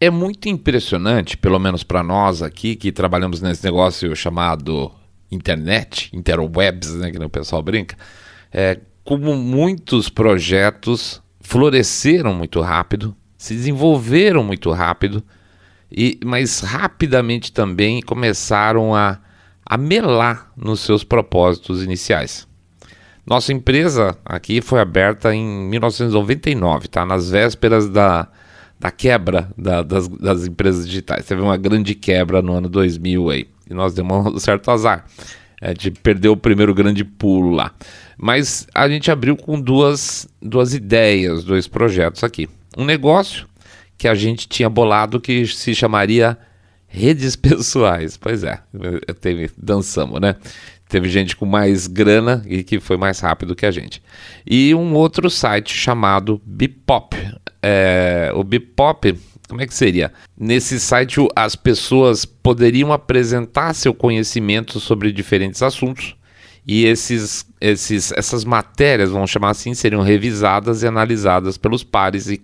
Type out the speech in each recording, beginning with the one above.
É muito impressionante, pelo menos para nós aqui que trabalhamos nesse negócio chamado internet, interwebs, né, que o pessoal brinca, é, como muitos projetos floresceram muito rápido, se desenvolveram muito rápido, e, mas rapidamente também começaram a, a melar nos seus propósitos iniciais. Nossa empresa aqui foi aberta em 1999, tá? Nas vésperas da, da quebra da, das, das, empresas digitais. Teve uma grande quebra no ano 2000 aí. E nós demos um certo azar. É, de perder o primeiro grande pulo lá. Mas a gente abriu com duas, duas ideias, dois projetos aqui. Um negócio que a gente tinha bolado que se chamaria redes pessoais. Pois é, teve, dançamos, né? Teve gente com mais grana e que foi mais rápido que a gente. E um outro site chamado Bipop. É, o Bipop, como é que seria? Nesse site as pessoas poderiam apresentar seu conhecimento sobre diferentes assuntos e esses, esses, essas matérias, vamos chamar assim, seriam revisadas e analisadas pelos pares e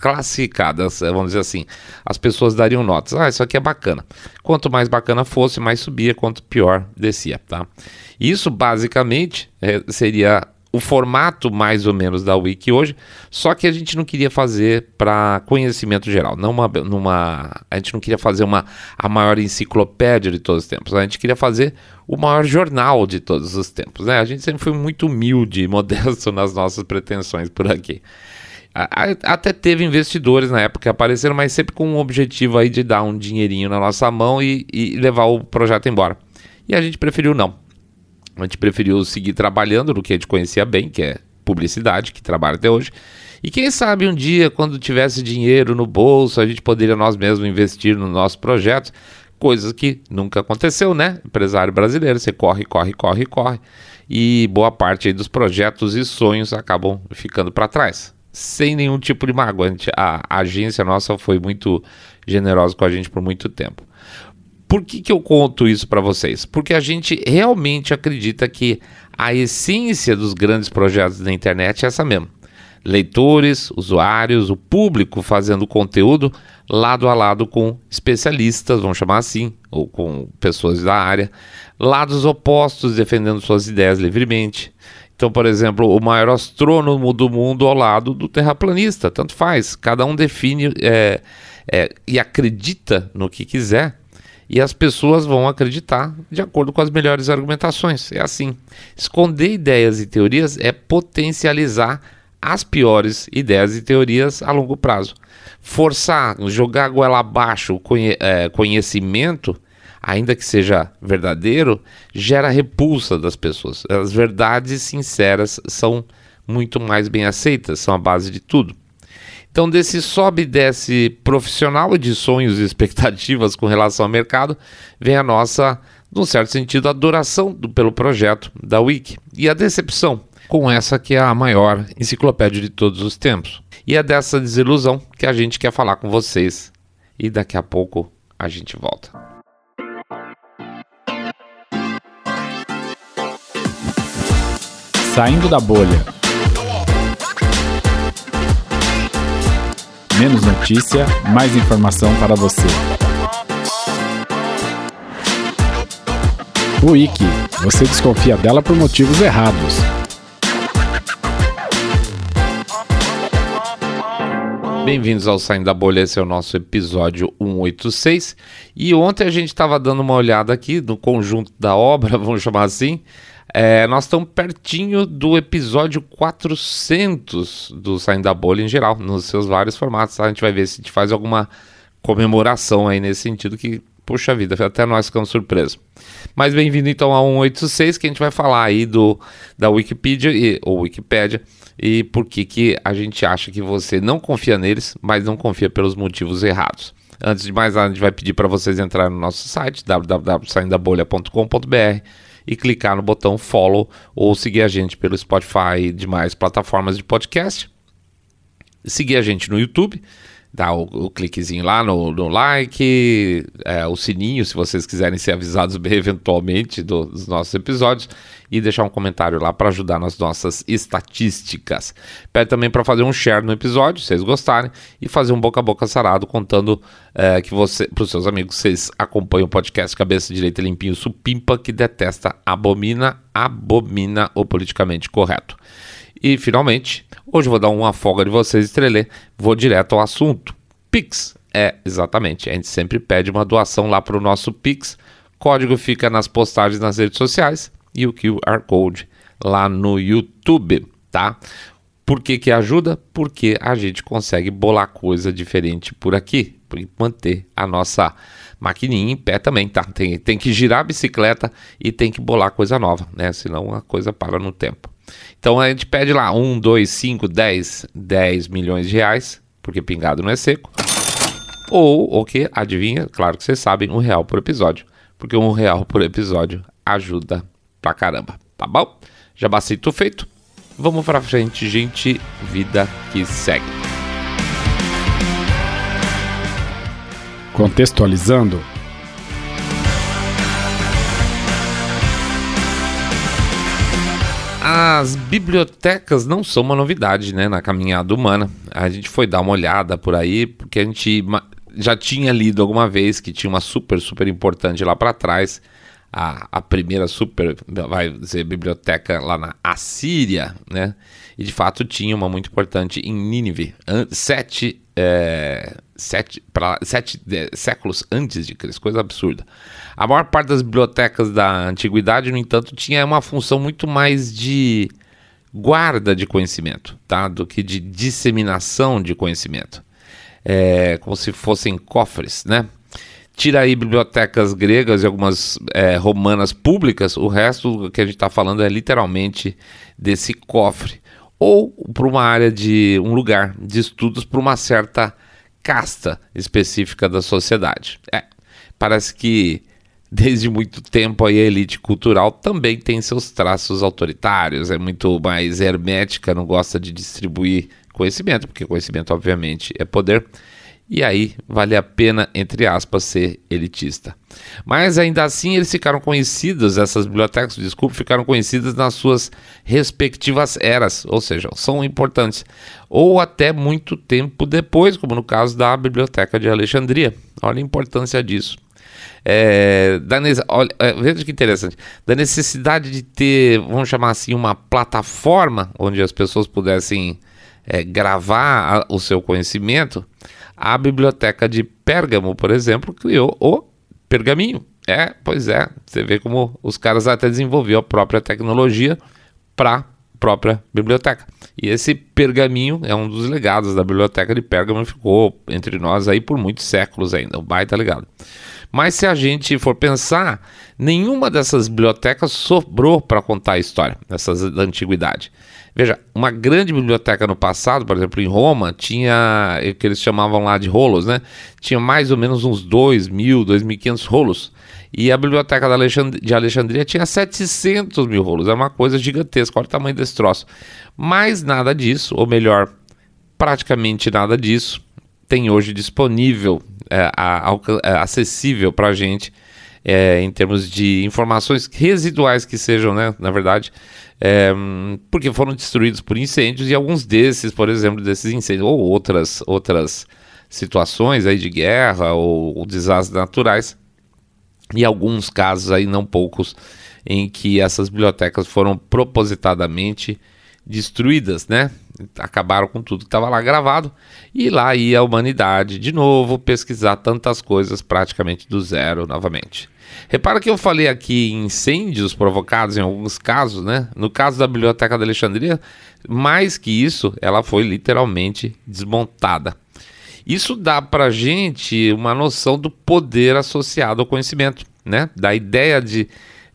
classificadas, vamos dizer assim. As pessoas dariam notas. Ah, isso aqui é bacana. Quanto mais bacana fosse, mais subia, quanto pior descia, tá? Isso basicamente é, seria o formato mais ou menos da Wiki hoje, só que a gente não queria fazer para conhecimento geral, não uma, numa, a gente não queria fazer uma a maior enciclopédia de todos os tempos, a gente queria fazer o maior jornal de todos os tempos, né? A gente sempre foi muito humilde e modesto nas nossas pretensões por aqui. Até teve investidores na época que apareceram, mas sempre com o objetivo aí de dar um dinheirinho na nossa mão e, e levar o projeto embora. E a gente preferiu não. A gente preferiu seguir trabalhando no que a gente conhecia bem, que é publicidade, que trabalha até hoje. E quem sabe um dia, quando tivesse dinheiro no bolso, a gente poderia nós mesmos investir no nosso projeto, coisas que nunca aconteceu, né? Empresário brasileiro, você corre, corre, corre, corre, e boa parte dos projetos e sonhos acabam ficando para trás sem nenhum tipo de mágoa. A agência nossa foi muito generosa com a gente por muito tempo. Por que, que eu conto isso para vocês? Porque a gente realmente acredita que a essência dos grandes projetos da internet é essa mesmo. Leitores, usuários, o público fazendo conteúdo lado a lado com especialistas, vamos chamar assim, ou com pessoas da área, lados opostos defendendo suas ideias livremente, então, por exemplo, o maior astrônomo do mundo ao lado do terraplanista, tanto faz. Cada um define é, é, e acredita no que quiser, e as pessoas vão acreditar de acordo com as melhores argumentações. É assim. Esconder ideias e teorias é potencializar as piores ideias e teorias a longo prazo. Forçar, jogar goela abaixo o conhe é, conhecimento ainda que seja verdadeiro, gera repulsa das pessoas. As verdades sinceras são muito mais bem aceitas, são a base de tudo. Então, desse sobe e desce profissional de sonhos e expectativas com relação ao mercado, vem a nossa, num certo sentido, adoração do, pelo projeto da Wiki e a decepção com essa que é a maior enciclopédia de todos os tempos. E é dessa desilusão que a gente quer falar com vocês. E daqui a pouco a gente volta. Saindo da bolha. Menos notícia, mais informação para você. Wiki, você desconfia dela por motivos errados. Bem-vindos ao Saindo da Bolha, esse é o nosso episódio 186. E ontem a gente estava dando uma olhada aqui no conjunto da obra, vamos chamar assim, é, nós estamos pertinho do episódio 400 do Saindo da Bolha em geral, nos seus vários formatos. Tá? A gente vai ver se a gente faz alguma comemoração aí nesse sentido que, puxa vida, até nós ficamos surpresos. Mas bem-vindo então a 186, que a gente vai falar aí do, da Wikipedia, e, ou Wikipédia, e por que, que a gente acha que você não confia neles, mas não confia pelos motivos errados. Antes de mais nada, a gente vai pedir para vocês entrarem no nosso site www.saindabolha.com.br e clicar no botão follow ou seguir a gente pelo Spotify e demais plataformas de podcast. Seguir a gente no YouTube, dá o, o cliquezinho lá no, no like, é, o sininho, se vocês quiserem ser avisados eventualmente do, dos nossos episódios, e deixar um comentário lá para ajudar nas nossas estatísticas. Pede também para fazer um share no episódio, se vocês gostarem, e fazer um boca a boca sarado contando é, que você, para os seus amigos, vocês acompanham o podcast Cabeça Direita Limpinho Supimpa, que detesta, abomina, abomina o politicamente correto. E finalmente, hoje vou dar uma folga de vocês, estrelê, vou direto ao assunto. Pix. É, exatamente. A gente sempre pede uma doação lá para o nosso Pix. Código fica nas postagens nas redes sociais e o QR Code lá no YouTube, tá? Por que, que ajuda? Porque a gente consegue bolar coisa diferente por aqui, por manter a nossa maquininha em pé também, tá? Tem, tem que girar a bicicleta e tem que bolar coisa nova, né? Senão a coisa para no tempo. Então a gente pede lá 1, 2, 5, 10, 10 milhões de reais, porque pingado não é seco. Ou o que? Adivinha? Claro que vocês sabem, um real por episódio. Porque um real por episódio ajuda pra caramba, tá bom? Já bastante feito. Vamos pra frente, gente. Vida que segue. Contextualizando, As bibliotecas não são uma novidade né, na caminhada humana. A gente foi dar uma olhada por aí, porque a gente já tinha lido alguma vez que tinha uma super, super importante lá para trás. A, a primeira super, vai dizer, biblioteca lá na Assíria, né? E de fato tinha uma muito importante em Nínive, sete, é, sete, pra, sete é, séculos antes de Cristo, coisa absurda. A maior parte das bibliotecas da antiguidade, no entanto, tinha uma função muito mais de guarda de conhecimento, tá? Do que de disseminação de conhecimento. É, como se fossem cofres, né? Tira aí bibliotecas gregas e algumas é, romanas públicas, o resto que a gente está falando é literalmente desse cofre ou para uma área de um lugar de estudos para uma certa casta específica da sociedade. É, parece que desde muito tempo a elite cultural também tem seus traços autoritários, é muito mais hermética, não gosta de distribuir conhecimento, porque conhecimento obviamente é poder. E aí vale a pena, entre aspas, ser elitista. Mas ainda assim eles ficaram conhecidos, essas bibliotecas, desculpe, ficaram conhecidas nas suas respectivas eras, ou seja, são importantes. Ou até muito tempo depois, como no caso da Biblioteca de Alexandria. Olha a importância disso. É, da, olha, é, veja que interessante, da necessidade de ter, vamos chamar assim, uma plataforma onde as pessoas pudessem é, gravar a, o seu conhecimento, a biblioteca de Pérgamo, por exemplo, criou o pergaminho. É, pois é, você vê como os caras até desenvolveram a própria tecnologia para própria biblioteca. E esse pergaminho é um dos legados da biblioteca de Pérgamo ficou entre nós aí por muitos séculos ainda, um baita legado. Mas se a gente for pensar, nenhuma dessas bibliotecas sobrou para contar a história, dessas da antiguidade. Veja, uma grande biblioteca no passado, por exemplo, em Roma, tinha o que eles chamavam lá de rolos, né? Tinha mais ou menos uns 2 mil, 2.500 rolos. E a biblioteca de Alexandria tinha 700 mil rolos. É uma coisa gigantesca. Olha o tamanho desse troço. Mas nada disso, ou melhor, praticamente nada disso, tem hoje disponível, é, a, a, é, acessível para a gente, é, em termos de informações residuais que sejam, né? Na verdade, é, porque foram destruídos por incêndios e alguns desses, por exemplo, desses incêndios ou outras outras situações aí de guerra ou, ou desastres naturais e alguns casos aí não poucos em que essas bibliotecas foram propositadamente destruídas, né? Acabaram com tudo que estava lá gravado e lá ia a humanidade de novo pesquisar tantas coisas praticamente do zero novamente. Repara que eu falei aqui incêndios provocados em alguns casos, né? No caso da Biblioteca da Alexandria, mais que isso, ela foi literalmente desmontada. Isso dá para gente uma noção do poder associado ao conhecimento, né? Da ideia de,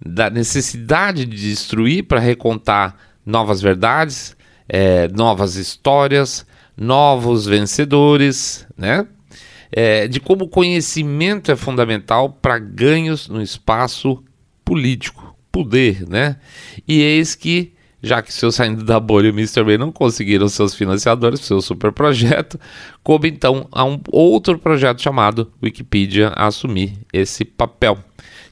da necessidade de destruir para recontar novas verdades, é, novas histórias, novos vencedores, né? é, de como o conhecimento é fundamental para ganhos no espaço político, poder, né? E eis que já que seu saindo da bolha e o Mr. Bay não conseguiram seus financiadores seu super projeto, coube então a um outro projeto chamado Wikipedia assumir esse papel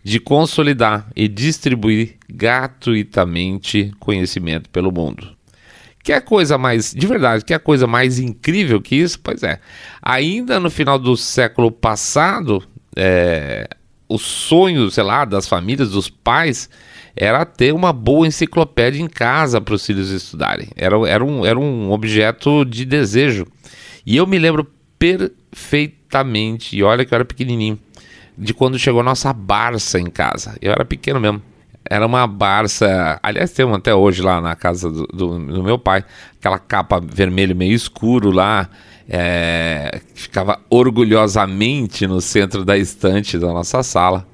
de consolidar e distribuir gratuitamente conhecimento pelo mundo. Quer coisa mais, de verdade, quer coisa mais incrível que isso? Pois é. Ainda no final do século passado, é, o sonho, sei lá, das famílias, dos pais, era ter uma boa enciclopédia em casa para os filhos estudarem. Era, era, um, era um objeto de desejo. E eu me lembro perfeitamente, e olha que eu era pequenininho, de quando chegou a nossa Barça em casa. Eu era pequeno mesmo. Era uma Barça, aliás, tem até hoje lá na casa do, do, do meu pai, aquela capa vermelho meio escuro lá, é, ficava orgulhosamente no centro da estante da nossa sala,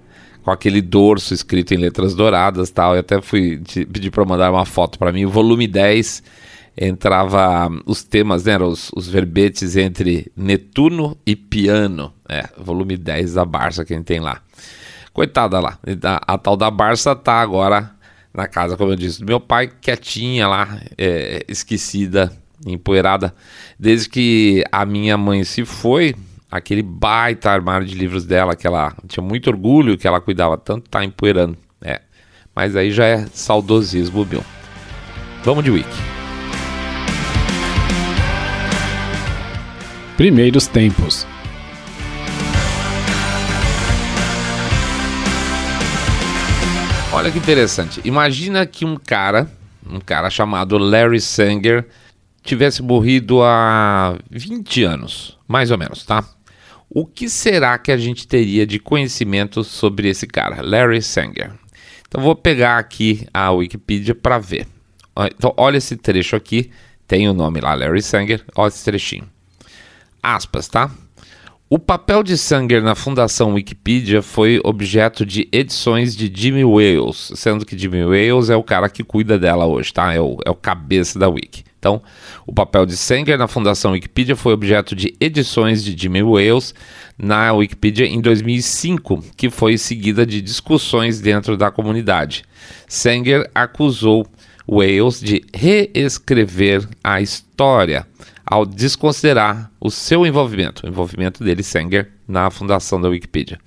com aquele dorso escrito em letras douradas tal. Eu até fui pedir para mandar uma foto para mim, volume 10 entrava os temas, né, os, os verbetes entre Netuno e piano. É, volume 10 da Barça que a gente tem lá. Coitada lá, a, a tal da Barça tá agora na casa, como eu disse, do meu pai, quietinha lá, é, esquecida, empoeirada. Desde que a minha mãe se foi, aquele baita armário de livros dela, que ela tinha muito orgulho que ela cuidava tanto, tá empoeirando. É, mas aí já é saudosismo, meu. Vamos de wiki. Primeiros tempos. Olha que interessante. Imagina que um cara, um cara chamado Larry Sanger, tivesse morrido há 20 anos, mais ou menos, tá? O que será que a gente teria de conhecimento sobre esse cara, Larry Sanger? Então vou pegar aqui a Wikipedia para ver. Então olha esse trecho aqui, tem o nome lá, Larry Sanger, olha esse trechinho aspas, tá? O papel de Sanger na fundação Wikipedia foi objeto de edições de Jimmy Wales, sendo que Jimmy Wales é o cara que cuida dela hoje, tá? É o, é o cabeça da Wiki. Então, o papel de Sanger na fundação Wikipedia foi objeto de edições de Jimmy Wales na Wikipedia em 2005, que foi seguida de discussões dentro da comunidade. Sanger acusou Wales de reescrever a história ao desconsiderar o seu envolvimento, o envolvimento dele, Sanger, na fundação da Wikipedia.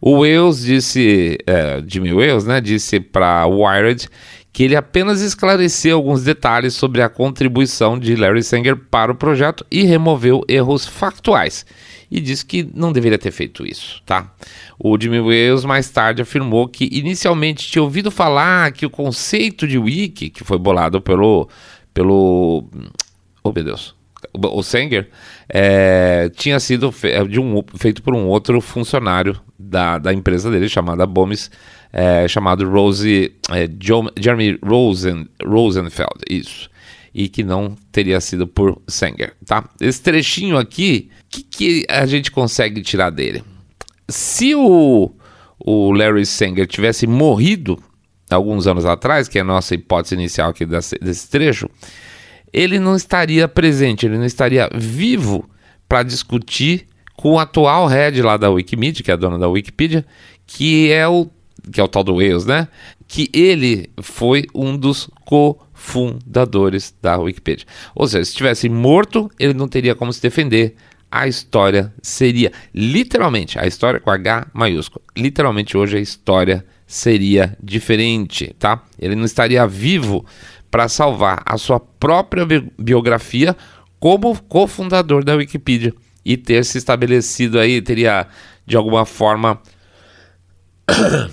O Wales disse, é, Jimmy Wales, né, disse para Wired que ele apenas esclareceu alguns detalhes sobre a contribuição de Larry Sanger para o projeto e removeu erros factuais. E disse que não deveria ter feito isso, tá? O Jimmy Wales mais tarde afirmou que inicialmente tinha ouvido falar que o conceito de wiki, que foi bolado pelo pelo oh meu Deus, o Sanger, é, tinha sido fe é, um, feito por um outro funcionário da, da empresa dele, chamada Bomis, é, chamado Rose, é, Jeremy Rosen, Rosenfeld, isso. E que não teria sido por Sanger, tá? Esse trechinho aqui, o que, que a gente consegue tirar dele? Se o, o Larry Sanger tivesse morrido alguns anos atrás, que é a nossa hipótese inicial aqui desse, desse trecho, ele não estaria presente, ele não estaria vivo para discutir com o atual head lá da Wikimedia, que é a dona da Wikipedia, que é o que é o tal do Wales, né? Que ele foi um dos cofundadores da Wikipedia. Ou seja, se estivesse morto, ele não teria como se defender. A história seria literalmente a história com H maiúsculo. Literalmente hoje a história seria diferente, tá? Ele não estaria vivo para salvar a sua própria bi biografia como cofundador da Wikipedia e ter se estabelecido aí, teria de alguma forma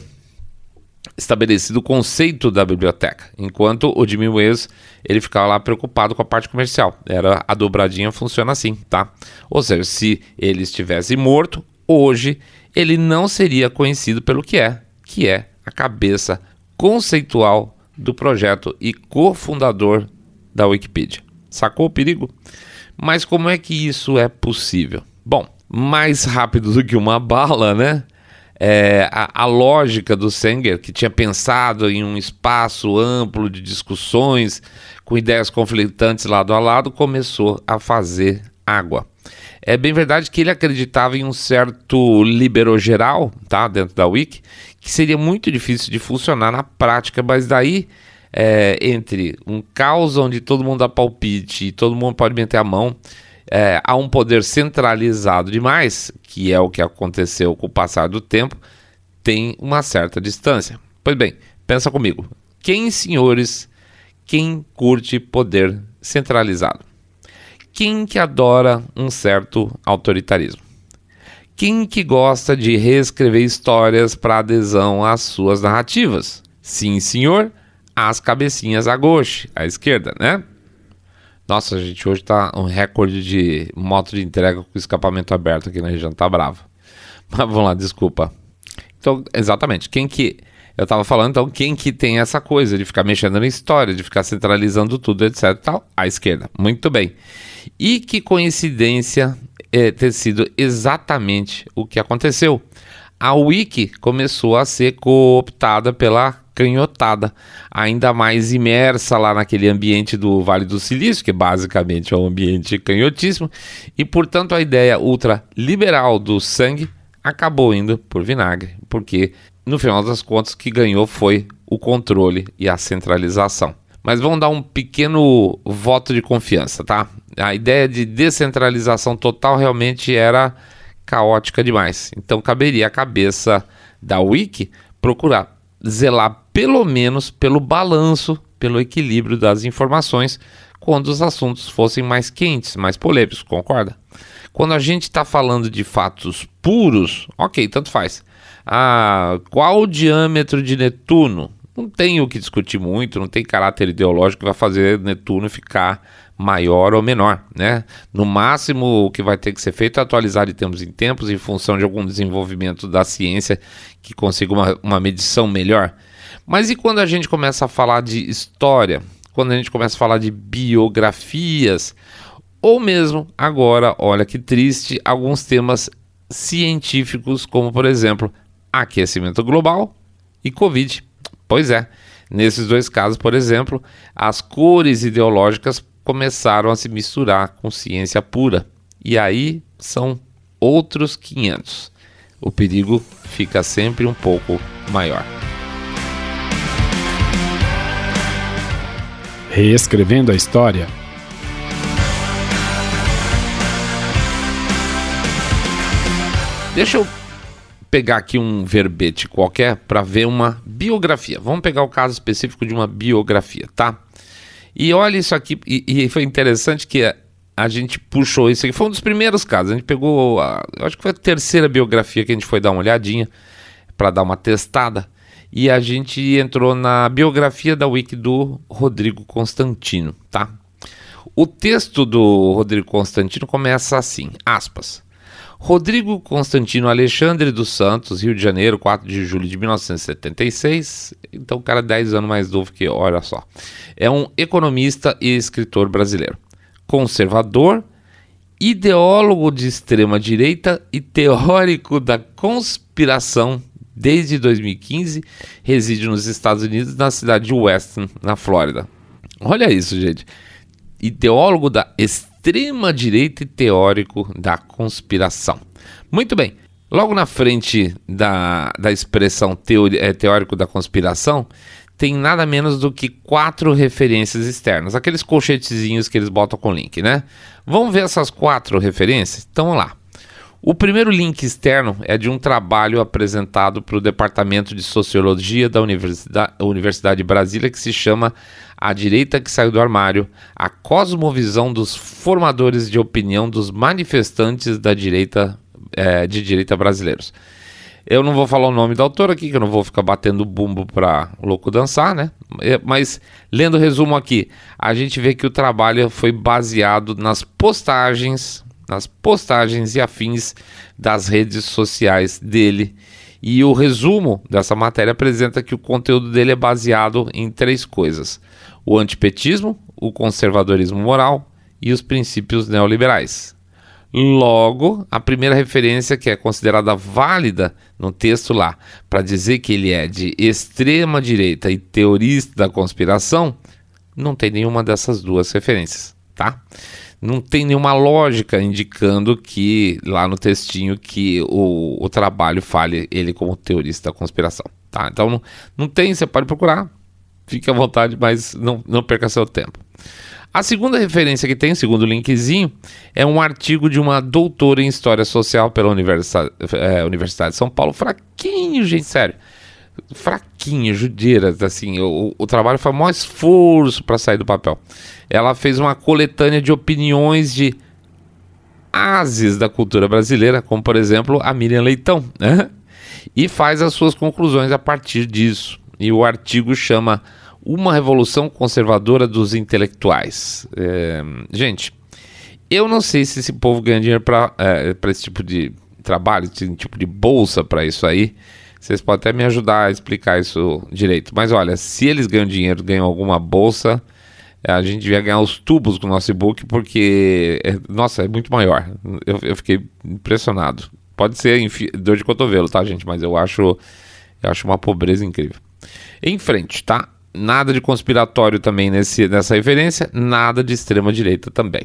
estabelecido o conceito da biblioteca, enquanto o Jimmy Wales ele ficava lá preocupado com a parte comercial. Era a dobradinha funciona assim, tá? Ou seja, se ele estivesse morto, hoje ele não seria conhecido pelo que é, que é a cabeça conceitual do projeto e cofundador da Wikipedia. Sacou o perigo? Mas como é que isso é possível? Bom, mais rápido do que uma bala, né? É, a, a, lógica do Sanger, que tinha pensado em um espaço amplo de discussões com ideias conflitantes lado a lado, começou a fazer água. É bem verdade que ele acreditava em um certo libero geral, tá, dentro da Wiki, que seria muito difícil de funcionar na prática, mas daí é, entre um caos onde todo mundo dá palpite e todo mundo pode meter a mão, é, a um poder centralizado demais, que é o que aconteceu com o passar do tempo, tem uma certa distância. Pois bem, pensa comigo. Quem, senhores, quem curte poder centralizado? Quem que adora um certo autoritarismo? Quem que gosta de reescrever histórias para adesão às suas narrativas? Sim, senhor, as cabecinhas a gauche, à esquerda, né? Nossa, gente, hoje tá um recorde de moto de entrega com escapamento aberto aqui na região, tá bravo. Mas vamos lá, desculpa. Então, exatamente, quem que eu tava falando, então, quem que tem essa coisa de ficar mexendo na história, de ficar centralizando tudo, etc tal? A esquerda. Muito bem. E que coincidência é, ter sido exatamente o que aconteceu. A Wiki começou a ser cooptada pela canhotada, ainda mais imersa lá naquele ambiente do Vale do Silício, que basicamente é um ambiente canhotíssimo, e portanto a ideia ultra liberal do sangue acabou indo por vinagre, porque no final das contas, o que ganhou foi o controle e a centralização. Mas vamos dar um pequeno voto de confiança, tá? A ideia de descentralização total realmente era caótica demais. Então caberia à cabeça da Wiki procurar zelar pelo menos pelo balanço, pelo equilíbrio das informações quando os assuntos fossem mais quentes, mais polêmicos, concorda? Quando a gente está falando de fatos puros, ok, tanto faz. Ah, qual o diâmetro de Netuno? Não tem o que discutir muito, não tem caráter ideológico que vai fazer Netuno ficar maior ou menor, né? No máximo, o que vai ter que ser feito é atualizar de tempos em tempos em função de algum desenvolvimento da ciência que consiga uma, uma medição melhor. Mas e quando a gente começa a falar de história? Quando a gente começa a falar de biografias? Ou mesmo, agora, olha que triste, alguns temas científicos, como por exemplo aquecimento global e Covid. Pois é, nesses dois casos, por exemplo, as cores ideológicas começaram a se misturar com ciência pura. E aí são outros 500. O perigo fica sempre um pouco maior. Reescrevendo a história. Deixa eu pegar aqui um verbete qualquer para ver uma biografia. Vamos pegar o caso específico de uma biografia, tá? E olha isso aqui, e, e foi interessante que a, a, gente puxou isso aqui. Foi um dos primeiros casos. A gente pegou, a, acho que foi a terceira biografia que a gente foi dar uma olhadinha para dar uma testada. E a gente entrou na biografia da Wiki do Rodrigo Constantino, tá? O texto do Rodrigo Constantino começa assim, aspas. Rodrigo Constantino Alexandre dos Santos, Rio de Janeiro, 4 de julho de 1976. Então, o cara é 10 anos mais novo que, olha só. É um economista e escritor brasileiro. Conservador, ideólogo de extrema direita e teórico da conspiração desde 2015, reside nos Estados Unidos, na cidade de Weston, na Flórida. Olha isso, gente. Ideólogo da extrema extrema-direita e teórico da conspiração. Muito bem, logo na frente da, da expressão é, teórico da conspiração, tem nada menos do que quatro referências externas, aqueles colchetezinhos que eles botam com link, né? Vamos ver essas quatro referências? Então vamos lá. O primeiro link externo é de um trabalho apresentado para o Departamento de Sociologia da Universidade, Universidade de Brasília que se chama a direita que saiu do armário, a cosmovisão dos formadores de opinião dos manifestantes da direita é, de direita brasileiros. Eu não vou falar o nome da autora aqui, que eu não vou ficar batendo bumbo para louco dançar, né? É, mas lendo o resumo aqui, a gente vê que o trabalho foi baseado nas postagens, nas postagens e afins das redes sociais dele. E o resumo dessa matéria apresenta que o conteúdo dele é baseado em três coisas: o antipetismo, o conservadorismo moral e os princípios neoliberais. Logo, a primeira referência que é considerada válida no texto lá para dizer que ele é de extrema direita e teorista da conspiração, não tem nenhuma dessas duas referências, tá? Não tem nenhuma lógica indicando que lá no textinho que o, o trabalho fale ele como teorista da conspiração, tá? Então não, não tem, você pode procurar, fique à vontade, mas não, não perca seu tempo. A segunda referência que tem, segundo o linkzinho, é um artigo de uma doutora em História Social pela Universidade, é, Universidade de São Paulo. Fraquinho, gente, sério. Fraquinho, judeira, assim. O, o trabalho foi o maior esforço para sair do papel. Ela fez uma coletânea de opiniões de ases da cultura brasileira, como por exemplo a Miriam Leitão, né? E faz as suas conclusões a partir disso. E o artigo chama Uma Revolução Conservadora dos Intelectuais. É, gente, eu não sei se esse povo ganha dinheiro para é, esse tipo de trabalho, esse tipo de bolsa para isso aí. Vocês podem até me ajudar a explicar isso direito. Mas olha, se eles ganham dinheiro, ganham alguma bolsa, a gente devia ganhar os tubos com o nosso e-book, porque, é, nossa, é muito maior. Eu, eu fiquei impressionado. Pode ser dor de cotovelo, tá, gente? Mas eu acho, eu acho uma pobreza incrível. Em frente, tá? Nada de conspiratório também nesse, nessa referência, nada de extrema direita também.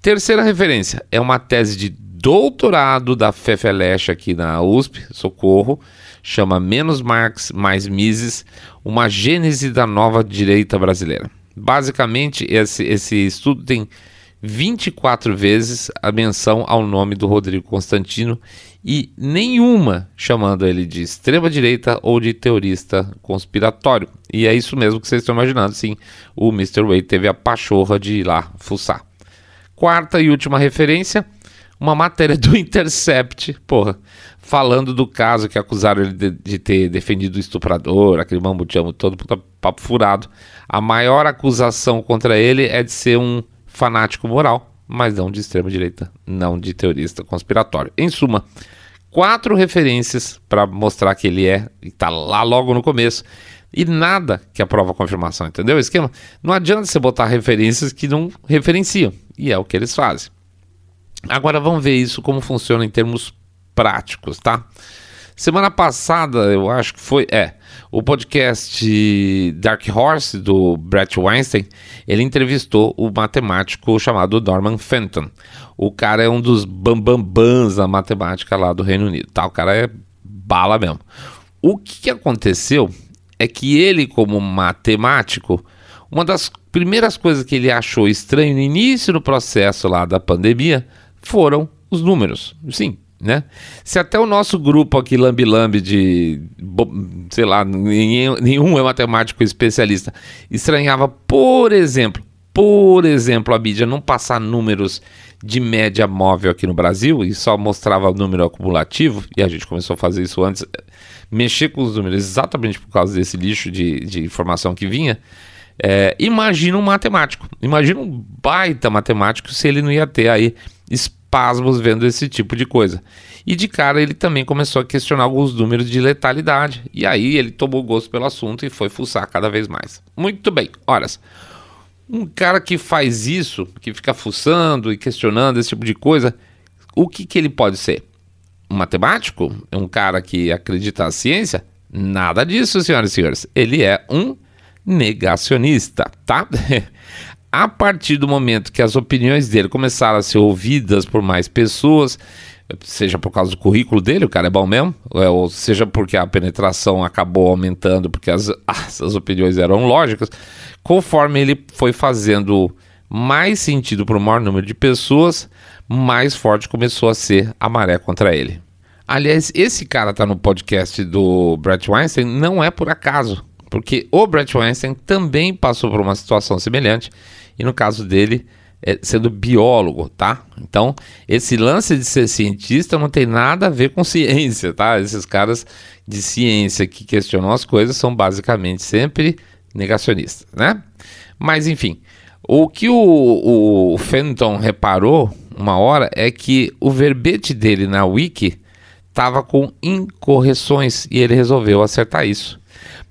Terceira referência é uma tese de doutorado da Fefeleche aqui na USP, Socorro, chama Menos Marx, Mais Mises, uma gênese da nova direita brasileira. Basicamente, esse, esse estudo tem 24 vezes a menção ao nome do Rodrigo Constantino e nenhuma chamando ele de extrema-direita ou de teorista conspiratório. E é isso mesmo que vocês estão imaginando, sim. O Mr. Way teve a pachorra de ir lá fuçar. Quarta e última referência, uma matéria do Intercept, porra, falando do caso que acusaram ele de, de ter defendido o estuprador, aquele mambo todo, puta papo furado. A maior acusação contra ele é de ser um fanático moral, mas não de extrema direita, não de teorista conspiratório. Em suma, quatro referências para mostrar que ele é, e está lá logo no começo, e nada que aprova a confirmação, entendeu o esquema? Não adianta você botar referências que não referenciam, e é o que eles fazem. Agora vamos ver isso como funciona em termos práticos, tá? Semana passada, eu acho que foi, é, o podcast Dark Horse do Brett Weinstein, ele entrevistou o matemático chamado Norman Fenton. O cara é um dos bambambans da matemática lá do Reino Unido, tá? O cara é bala mesmo. O que aconteceu é que ele, como matemático, uma das primeiras coisas que ele achou estranho no início do processo lá da pandemia foram os números. Sim, né? Se até o nosso grupo aqui, Lambi Lambi, de sei lá, nenhum é matemático especialista, estranhava, por exemplo, por exemplo, a mídia não passar números de média móvel aqui no Brasil e só mostrava o número acumulativo, e a gente começou a fazer isso antes, mexer com os números exatamente por causa desse lixo de, de informação que vinha. É, imagina um matemático, imagina um baita matemático se ele não ia ter aí pasmos vendo esse tipo de coisa. E de cara ele também começou a questionar alguns números de letalidade. E aí ele tomou gosto pelo assunto e foi fuçar cada vez mais. Muito bem, horas. Um cara que faz isso, que fica fuçando e questionando esse tipo de coisa, o que, que ele pode ser? Um matemático? Um cara que acredita na ciência? Nada disso, senhoras e senhores. Ele é um negacionista, tá? a partir do momento que as opiniões dele começaram a ser ouvidas por mais pessoas, seja por causa do currículo dele, o cara é bom mesmo, é, ou seja porque a penetração acabou aumentando, porque as, as opiniões eram lógicas, conforme ele foi fazendo mais sentido para o maior número de pessoas, mais forte começou a ser a maré contra ele. Aliás, esse cara tá no podcast do Brett Weinstein não é por acaso, porque o Brett Weinstein também passou por uma situação semelhante e no caso dele, é sendo biólogo, tá? Então, esse lance de ser cientista não tem nada a ver com ciência, tá? Esses caras de ciência que questionam as coisas são basicamente sempre negacionistas, né? Mas enfim, o que o, o Fenton reparou uma hora é que o verbete dele na wiki estava com incorreções e ele resolveu acertar isso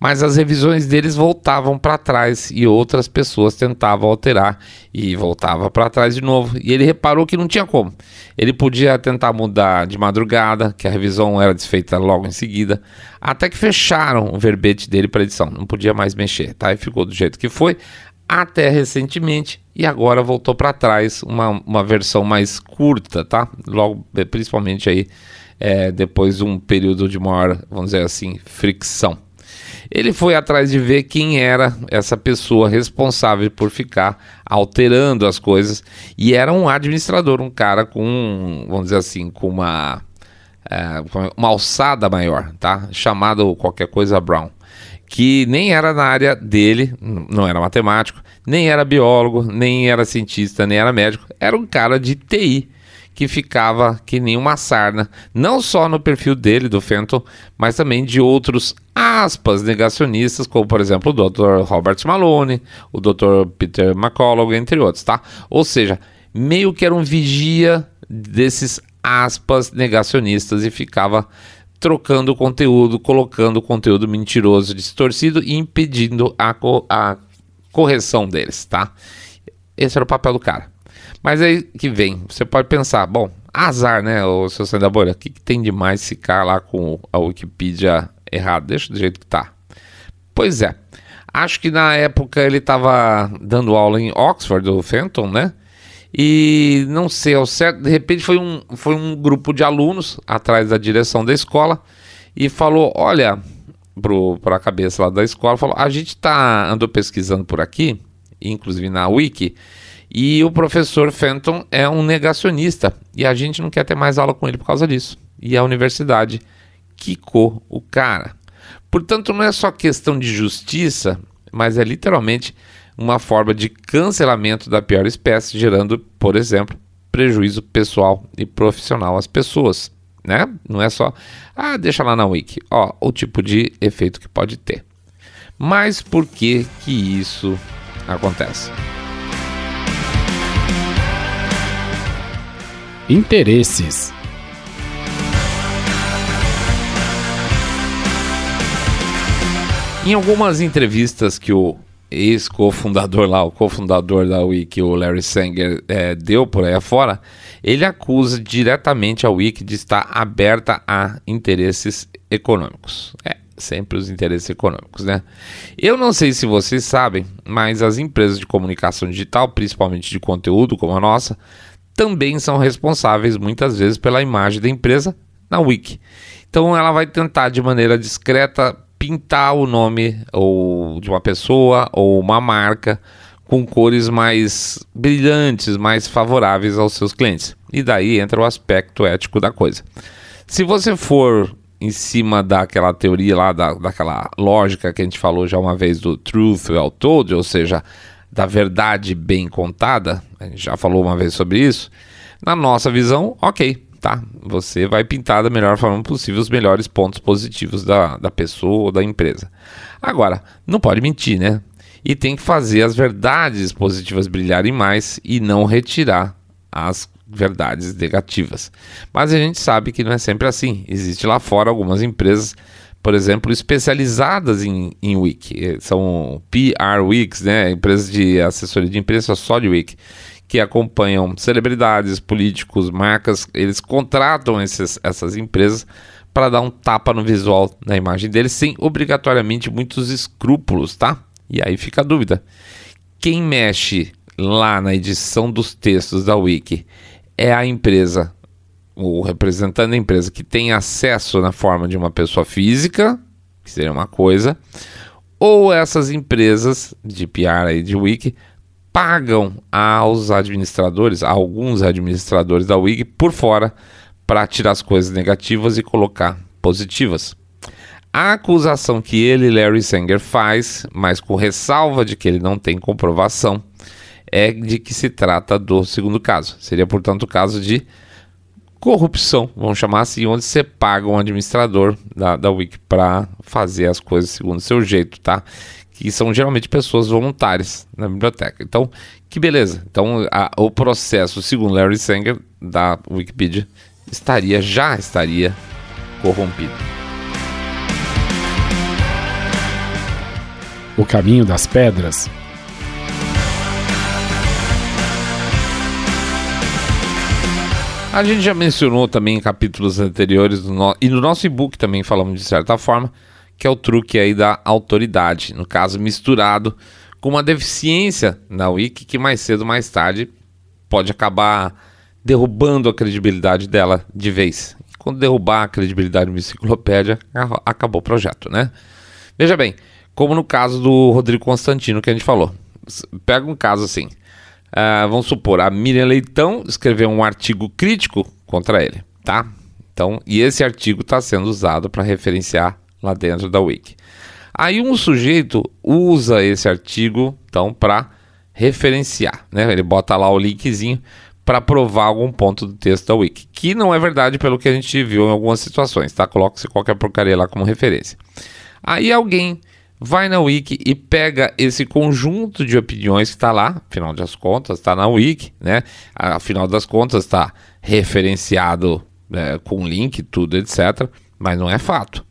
mas as revisões deles voltavam para trás e outras pessoas tentavam alterar e voltava para trás de novo. E ele reparou que não tinha como. Ele podia tentar mudar de madrugada, que a revisão era desfeita logo em seguida, até que fecharam o verbete dele para edição. Não podia mais mexer, tá? E ficou do jeito que foi até recentemente e agora voltou para trás uma, uma versão mais curta, tá? Logo, principalmente aí é, depois de um período de maior, vamos dizer assim, fricção. Ele foi atrás de ver quem era essa pessoa responsável por ficar alterando as coisas. E era um administrador, um cara com, vamos dizer assim, com uma é, uma alçada maior, tá? Chamado qualquer coisa Brown, que nem era na área dele, não era matemático, nem era biólogo, nem era cientista, nem era médico, era um cara de TI que ficava que nem uma sarna, não só no perfil dele, do Fenton, mas também de outros aspas negacionistas, como por exemplo o Dr. Robert Malone, o Dr. Peter McCullough, entre outros, tá? Ou seja, meio que era um vigia desses aspas negacionistas e ficava trocando conteúdo, colocando conteúdo mentiroso, distorcido e impedindo a, co a correção deles, tá? Esse era o papel do cara. Mas aí que vem, você pode pensar, bom, azar, né, o seu Sandra Bolha, o que, que, tem de mais ficar lá com a Wikipedia errado? Deixa do jeito que tá. Pois é, acho que na época ele estava dando aula em Oxford, o Fenton, né? E não sei ao certo, de repente foi um, foi um grupo de alunos atrás da direção da escola e falou: Olha, para a cabeça lá da escola, falou: A gente tá, andou pesquisando por aqui, inclusive na Wiki, e o professor Fenton é um negacionista e a gente não quer ter mais aula com ele por causa disso. E a universidade quicou o cara. Portanto, não é só questão de justiça, mas é literalmente uma forma de cancelamento da pior espécie, gerando, por exemplo, prejuízo pessoal e profissional às pessoas. Né? Não é só, ah, deixa lá na wiki. Ó, o tipo de efeito que pode ter. Mas por que que isso acontece? Interesses. Em algumas entrevistas que o ex-cofundador lá, o cofundador da Wiki, o Larry Sanger, é, deu por aí afora, ele acusa diretamente a Wiki de estar aberta a interesses econômicos. É, sempre os interesses econômicos, né? Eu não sei se vocês sabem, mas as empresas de comunicação digital, principalmente de conteúdo como a nossa, também são responsáveis muitas vezes pela imagem da empresa na Wiki. Então ela vai tentar de maneira discreta pintar o nome ou de uma pessoa ou uma marca com cores mais brilhantes, mais favoráveis aos seus clientes. E daí entra o aspecto ético da coisa. Se você for em cima daquela teoria lá, da, daquela lógica que a gente falou já uma vez do truth well told, ou seja, da verdade bem contada, a gente já falou uma vez sobre isso, na nossa visão, ok, tá? Você vai pintar da melhor forma possível os melhores pontos positivos da, da pessoa ou da empresa. Agora, não pode mentir, né? E tem que fazer as verdades positivas brilharem mais e não retirar as verdades negativas. Mas a gente sabe que não é sempre assim. Existe lá fora algumas empresas, por exemplo, especializadas em, em Wiki. São PR Wikis, né? Empresas de assessoria de imprensa só de Wiki que acompanham celebridades, políticos, marcas, eles contratam esses, essas empresas para dar um tapa no visual na imagem deles, sem obrigatoriamente muitos escrúpulos, tá? E aí fica a dúvida: quem mexe lá na edição dos textos da Wiki é a empresa, o representante da empresa que tem acesso na forma de uma pessoa física, que seria uma coisa, ou essas empresas de PR e de Wiki pagam aos administradores, a alguns administradores da Wig por fora para tirar as coisas negativas e colocar positivas. A acusação que ele, Larry Sanger, faz, mas com ressalva de que ele não tem comprovação, é de que se trata do segundo caso. Seria, portanto, o caso de corrupção, vamos chamar assim, onde você paga um administrador da, da Wiki para fazer as coisas segundo o seu jeito, tá? que são geralmente pessoas voluntárias na biblioteca. Então, que beleza. Então, a, o processo, segundo Larry Sanger, da Wikipedia, estaria, já estaria corrompido. O caminho das pedras. A gente já mencionou também em capítulos anteriores no, e no nosso e-book também falamos de certa forma que é o truque aí da autoridade, no caso misturado com uma deficiência na Wiki que mais cedo ou mais tarde pode acabar derrubando a credibilidade dela de vez. Quando derrubar a credibilidade de uma enciclopédia, acabou o projeto, né? Veja bem, como no caso do Rodrigo Constantino que a gente falou. Pega um caso assim. Uh, vamos supor, a Miriam Leitão escreveu um artigo crítico contra ele, tá? Então, e esse artigo está sendo usado para referenciar lá dentro da Wiki. Aí um sujeito usa esse artigo, então, para referenciar, né? Ele bota lá o linkzinho para provar algum ponto do texto da Wiki, que não é verdade pelo que a gente viu em algumas situações, tá? Coloca-se qualquer porcaria lá como referência. Aí alguém vai na Wiki e pega esse conjunto de opiniões que está lá, afinal das contas, está na Wiki, né? Afinal das contas, está referenciado é, com link, tudo, etc. Mas não é fato.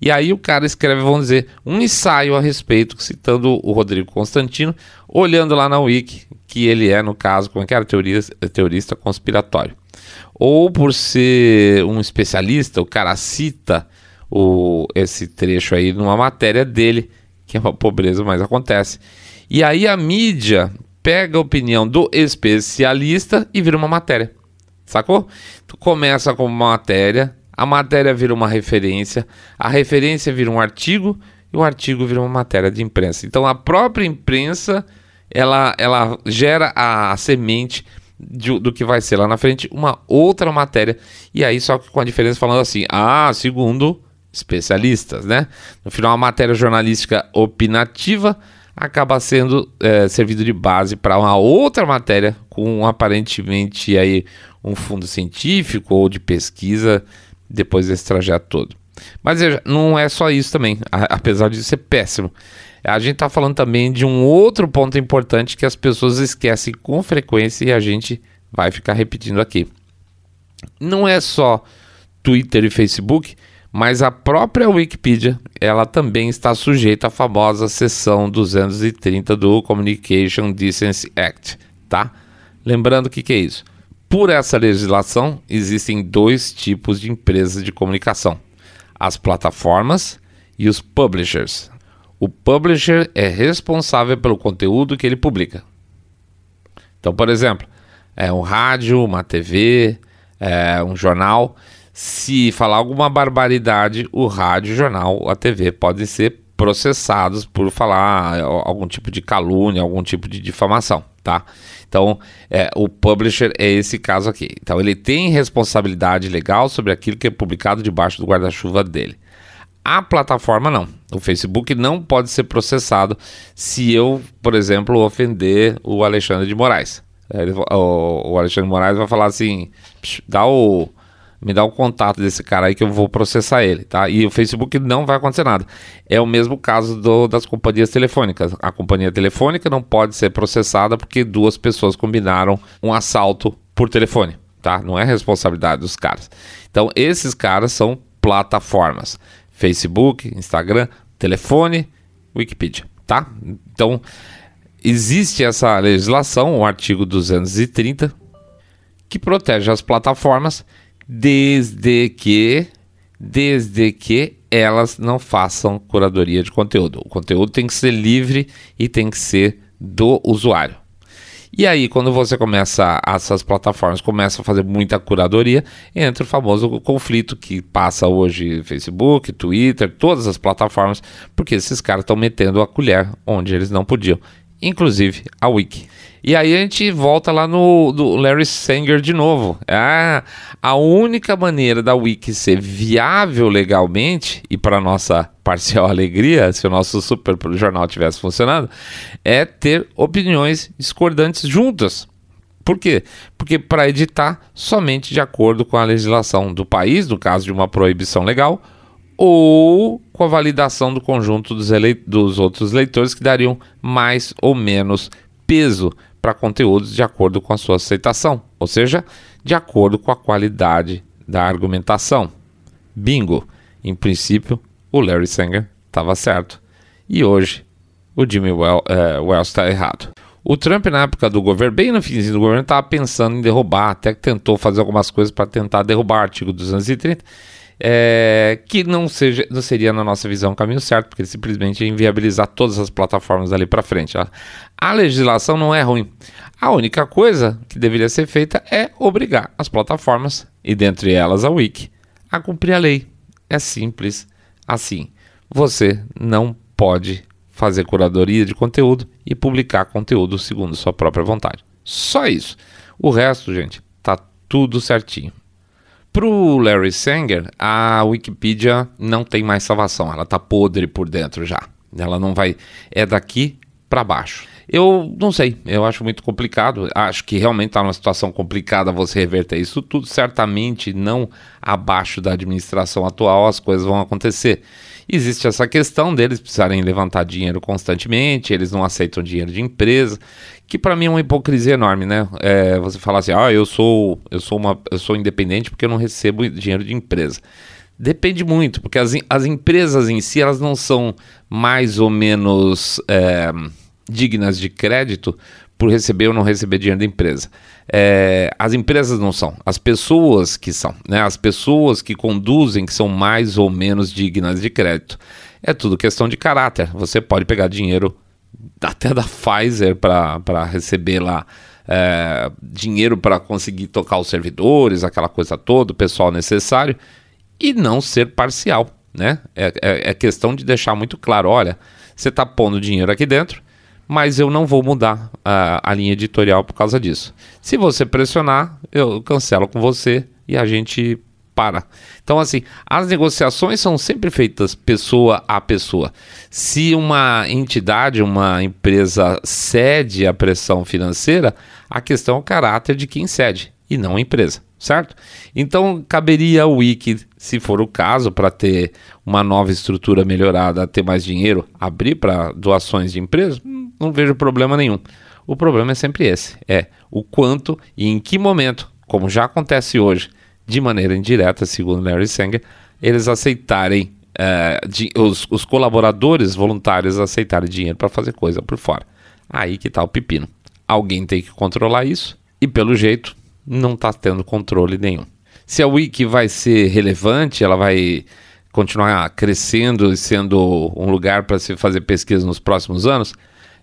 E aí o cara escreve, vamos dizer, um ensaio a respeito, citando o Rodrigo Constantino, olhando lá na Wiki, que ele é, no caso, como é que era, teorista conspiratório. Ou por ser um especialista, o cara cita o, esse trecho aí numa matéria dele, que é uma pobreza, mas acontece. E aí a mídia pega a opinião do especialista e vira uma matéria. Sacou? Tu começa com uma matéria, a matéria vira uma referência, a referência vira um artigo e o artigo vira uma matéria de imprensa. Então a própria imprensa ela, ela gera a semente de, do que vai ser lá na frente uma outra matéria e aí só que com a diferença falando assim, ah, segundo especialistas, né? No final a matéria jornalística opinativa acaba sendo é, servido de base para uma outra matéria com aparentemente aí um fundo científico ou de pesquisa depois desse trajeto todo. Mas não é só isso também, apesar de ser péssimo. A gente está falando também de um outro ponto importante que as pessoas esquecem com frequência e a gente vai ficar repetindo aqui. Não é só Twitter e Facebook, mas a própria Wikipedia, ela também está sujeita à famosa seção 230 do Communication Decency Act, tá? Lembrando que, que é isso? Por essa legislação, existem dois tipos de empresas de comunicação: as plataformas e os publishers. O publisher é responsável pelo conteúdo que ele publica. Então, por exemplo, é um rádio, uma TV, é um jornal. Se falar alguma barbaridade, o rádio, o jornal, a TV podem ser processados por falar algum tipo de calúnia, algum tipo de difamação, tá? Então, é, o publisher é esse caso aqui. Então, ele tem responsabilidade legal sobre aquilo que é publicado debaixo do guarda-chuva dele. A plataforma não. O Facebook não pode ser processado se eu, por exemplo, ofender o Alexandre de Moraes. O, o Alexandre de Moraes vai falar assim: dá o me dá o contato desse cara aí que eu vou processar ele, tá? E o Facebook não vai acontecer nada. É o mesmo caso do, das companhias telefônicas. A companhia telefônica não pode ser processada porque duas pessoas combinaram um assalto por telefone, tá? Não é responsabilidade dos caras. Então, esses caras são plataformas. Facebook, Instagram, telefone, Wikipedia, tá? Então, existe essa legislação, o artigo 230, que protege as plataformas desde que desde que elas não façam curadoria de conteúdo. O conteúdo tem que ser livre e tem que ser do usuário. E aí, quando você começa, essas plataformas começam a fazer muita curadoria, entra o famoso conflito que passa hoje Facebook, Twitter, todas as plataformas, porque esses caras estão metendo a colher onde eles não podiam, inclusive a Wiki. E aí a gente volta lá no do Larry Sanger de novo. Ah, a única maneira da Wiki ser viável legalmente, e para nossa parcial alegria, se o nosso super jornal tivesse funcionado, é ter opiniões discordantes juntas. Por quê? Porque para editar somente de acordo com a legislação do país, no caso de uma proibição legal, ou com a validação do conjunto dos, dos outros leitores que dariam mais ou menos peso para conteúdos de acordo com a sua aceitação, ou seja, de acordo com a qualidade da argumentação. Bingo! Em princípio, o Larry Sanger estava certo. E hoje, o Jimmy uh, Wells está errado. O Trump, na época do governo, bem no finzinho do governo, estava pensando em derrubar, até que tentou fazer algumas coisas para tentar derrubar o artigo 230 é, que não, seja, não seria, na nossa visão, o caminho certo, porque simplesmente ia inviabilizar todas as plataformas ali para frente. A, a legislação não é ruim. A única coisa que deveria ser feita é obrigar as plataformas, e dentre elas a Wiki, a cumprir a lei. É simples assim. você não pode fazer curadoria de conteúdo e publicar conteúdo segundo sua própria vontade. Só isso. O resto, gente, tá tudo certinho. Para o Larry Sanger, a Wikipedia não tem mais salvação, ela tá podre por dentro já. Ela não vai. É daqui para baixo. Eu não sei, eu acho muito complicado. Acho que realmente está numa situação complicada você reverter isso tudo. Certamente não abaixo da administração atual as coisas vão acontecer. Existe essa questão deles precisarem levantar dinheiro constantemente, eles não aceitam dinheiro de empresa, que para mim é uma hipocrisia enorme, né? É, você falar assim, ah, eu sou, eu sou uma, eu sou independente porque eu não recebo dinheiro de empresa. Depende muito, porque as, as empresas em si elas não são mais ou menos é, dignas de crédito por receber ou não receber dinheiro da empresa. É, as empresas não são, as pessoas que são, né? As pessoas que conduzem que são mais ou menos dignas de crédito. É tudo questão de caráter. Você pode pegar dinheiro até da Pfizer para receber lá é, dinheiro para conseguir tocar os servidores, aquela coisa toda, o pessoal necessário e não ser parcial, né? É, é, é questão de deixar muito claro, olha, você está pondo dinheiro aqui dentro, mas eu não vou mudar a, a linha editorial por causa disso. Se você pressionar, eu cancelo com você e a gente para. Então, assim, as negociações são sempre feitas pessoa a pessoa. Se uma entidade, uma empresa cede a pressão financeira, a questão é o caráter de quem cede e não a empresa certo? Então caberia ao Wiki, se for o caso, para ter uma nova estrutura melhorada, ter mais dinheiro, abrir para doações de empresas, não vejo problema nenhum. O problema é sempre esse: é o quanto e em que momento, como já acontece hoje, de maneira indireta, segundo Larry Sanger, eles aceitarem, uh, de, os, os colaboradores voluntários aceitarem dinheiro para fazer coisa por fora. Aí que está o pepino. Alguém tem que controlar isso e, pelo jeito, não está tendo controle nenhum. Se a Wiki vai ser relevante, ela vai continuar crescendo e sendo um lugar para se fazer pesquisa nos próximos anos,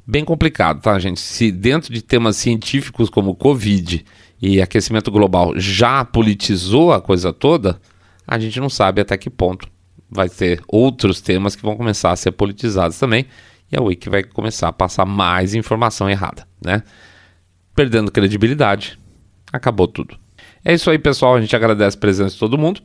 bem complicado, tá, gente? Se dentro de temas científicos como Covid e aquecimento global já politizou a coisa toda, a gente não sabe até que ponto vai ter outros temas que vão começar a ser politizados também e a Wiki vai começar a passar mais informação errada, né? Perdendo credibilidade, acabou tudo. É isso aí, pessoal. A gente agradece a presença de todo mundo.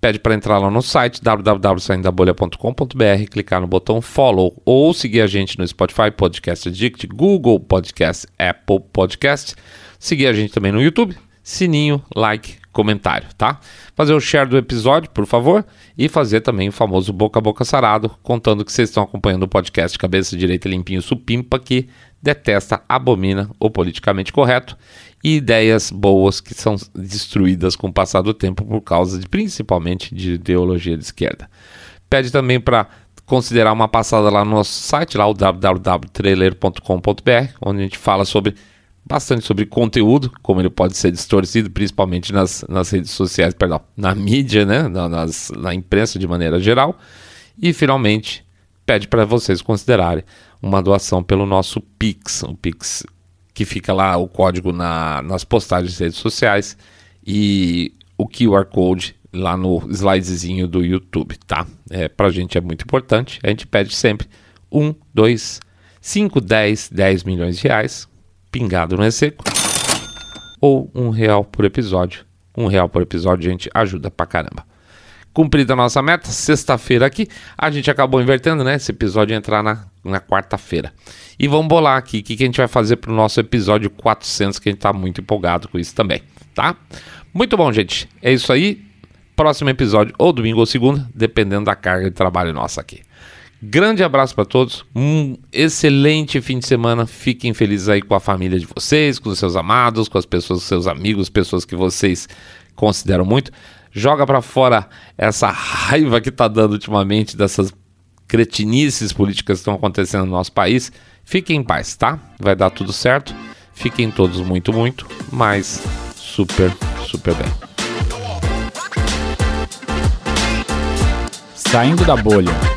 Pede para entrar lá no site www.saindabolha.com.br, clicar no botão follow ou seguir a gente no Spotify, Podcast Addict, Google Podcast, Apple Podcast. Seguir a gente também no YouTube, sininho, like, comentário, tá? Fazer o share do episódio, por favor, e fazer também o famoso boca a boca sarado, contando que vocês estão acompanhando o podcast Cabeça Direita Limpinho Supimpa, que detesta, abomina o politicamente correto e ideias boas que são destruídas com o passar do tempo por causa de principalmente de ideologia de esquerda. Pede também para considerar uma passada lá no nosso site, lá o www.trailer.com.br, onde a gente fala sobre bastante sobre conteúdo, como ele pode ser distorcido, principalmente nas, nas redes sociais, perdão, na mídia, né, na, nas, na imprensa de maneira geral. E finalmente pede para vocês considerarem uma doação pelo nosso Pix, o Pix que fica lá o código na, nas postagens redes sociais e o QR Code lá no slidezinho do YouTube, tá? É, pra gente é muito importante. A gente pede sempre 1, 2, 5, 10, 10 milhões de reais, pingado no seco, ou um real por episódio. Um real por episódio, gente, ajuda pra caramba. Cumprida a nossa meta, sexta-feira aqui, a gente acabou invertendo, né? Esse episódio entrar na, na quarta-feira. E vamos bolar aqui o que, que a gente vai fazer para o nosso episódio 400, que a gente está muito empolgado com isso também, tá? Muito bom, gente. É isso aí. Próximo episódio, ou domingo ou segunda, dependendo da carga de trabalho nossa aqui. Grande abraço para todos, um excelente fim de semana. Fiquem felizes aí com a família de vocês, com os seus amados, com as pessoas, seus amigos, pessoas que vocês consideram muito joga para fora essa raiva que tá dando ultimamente dessas cretinices políticas que estão acontecendo no nosso país. Fiquem em paz, tá? Vai dar tudo certo. Fiquem todos muito, muito, mas super, super bem. Saindo da bolha.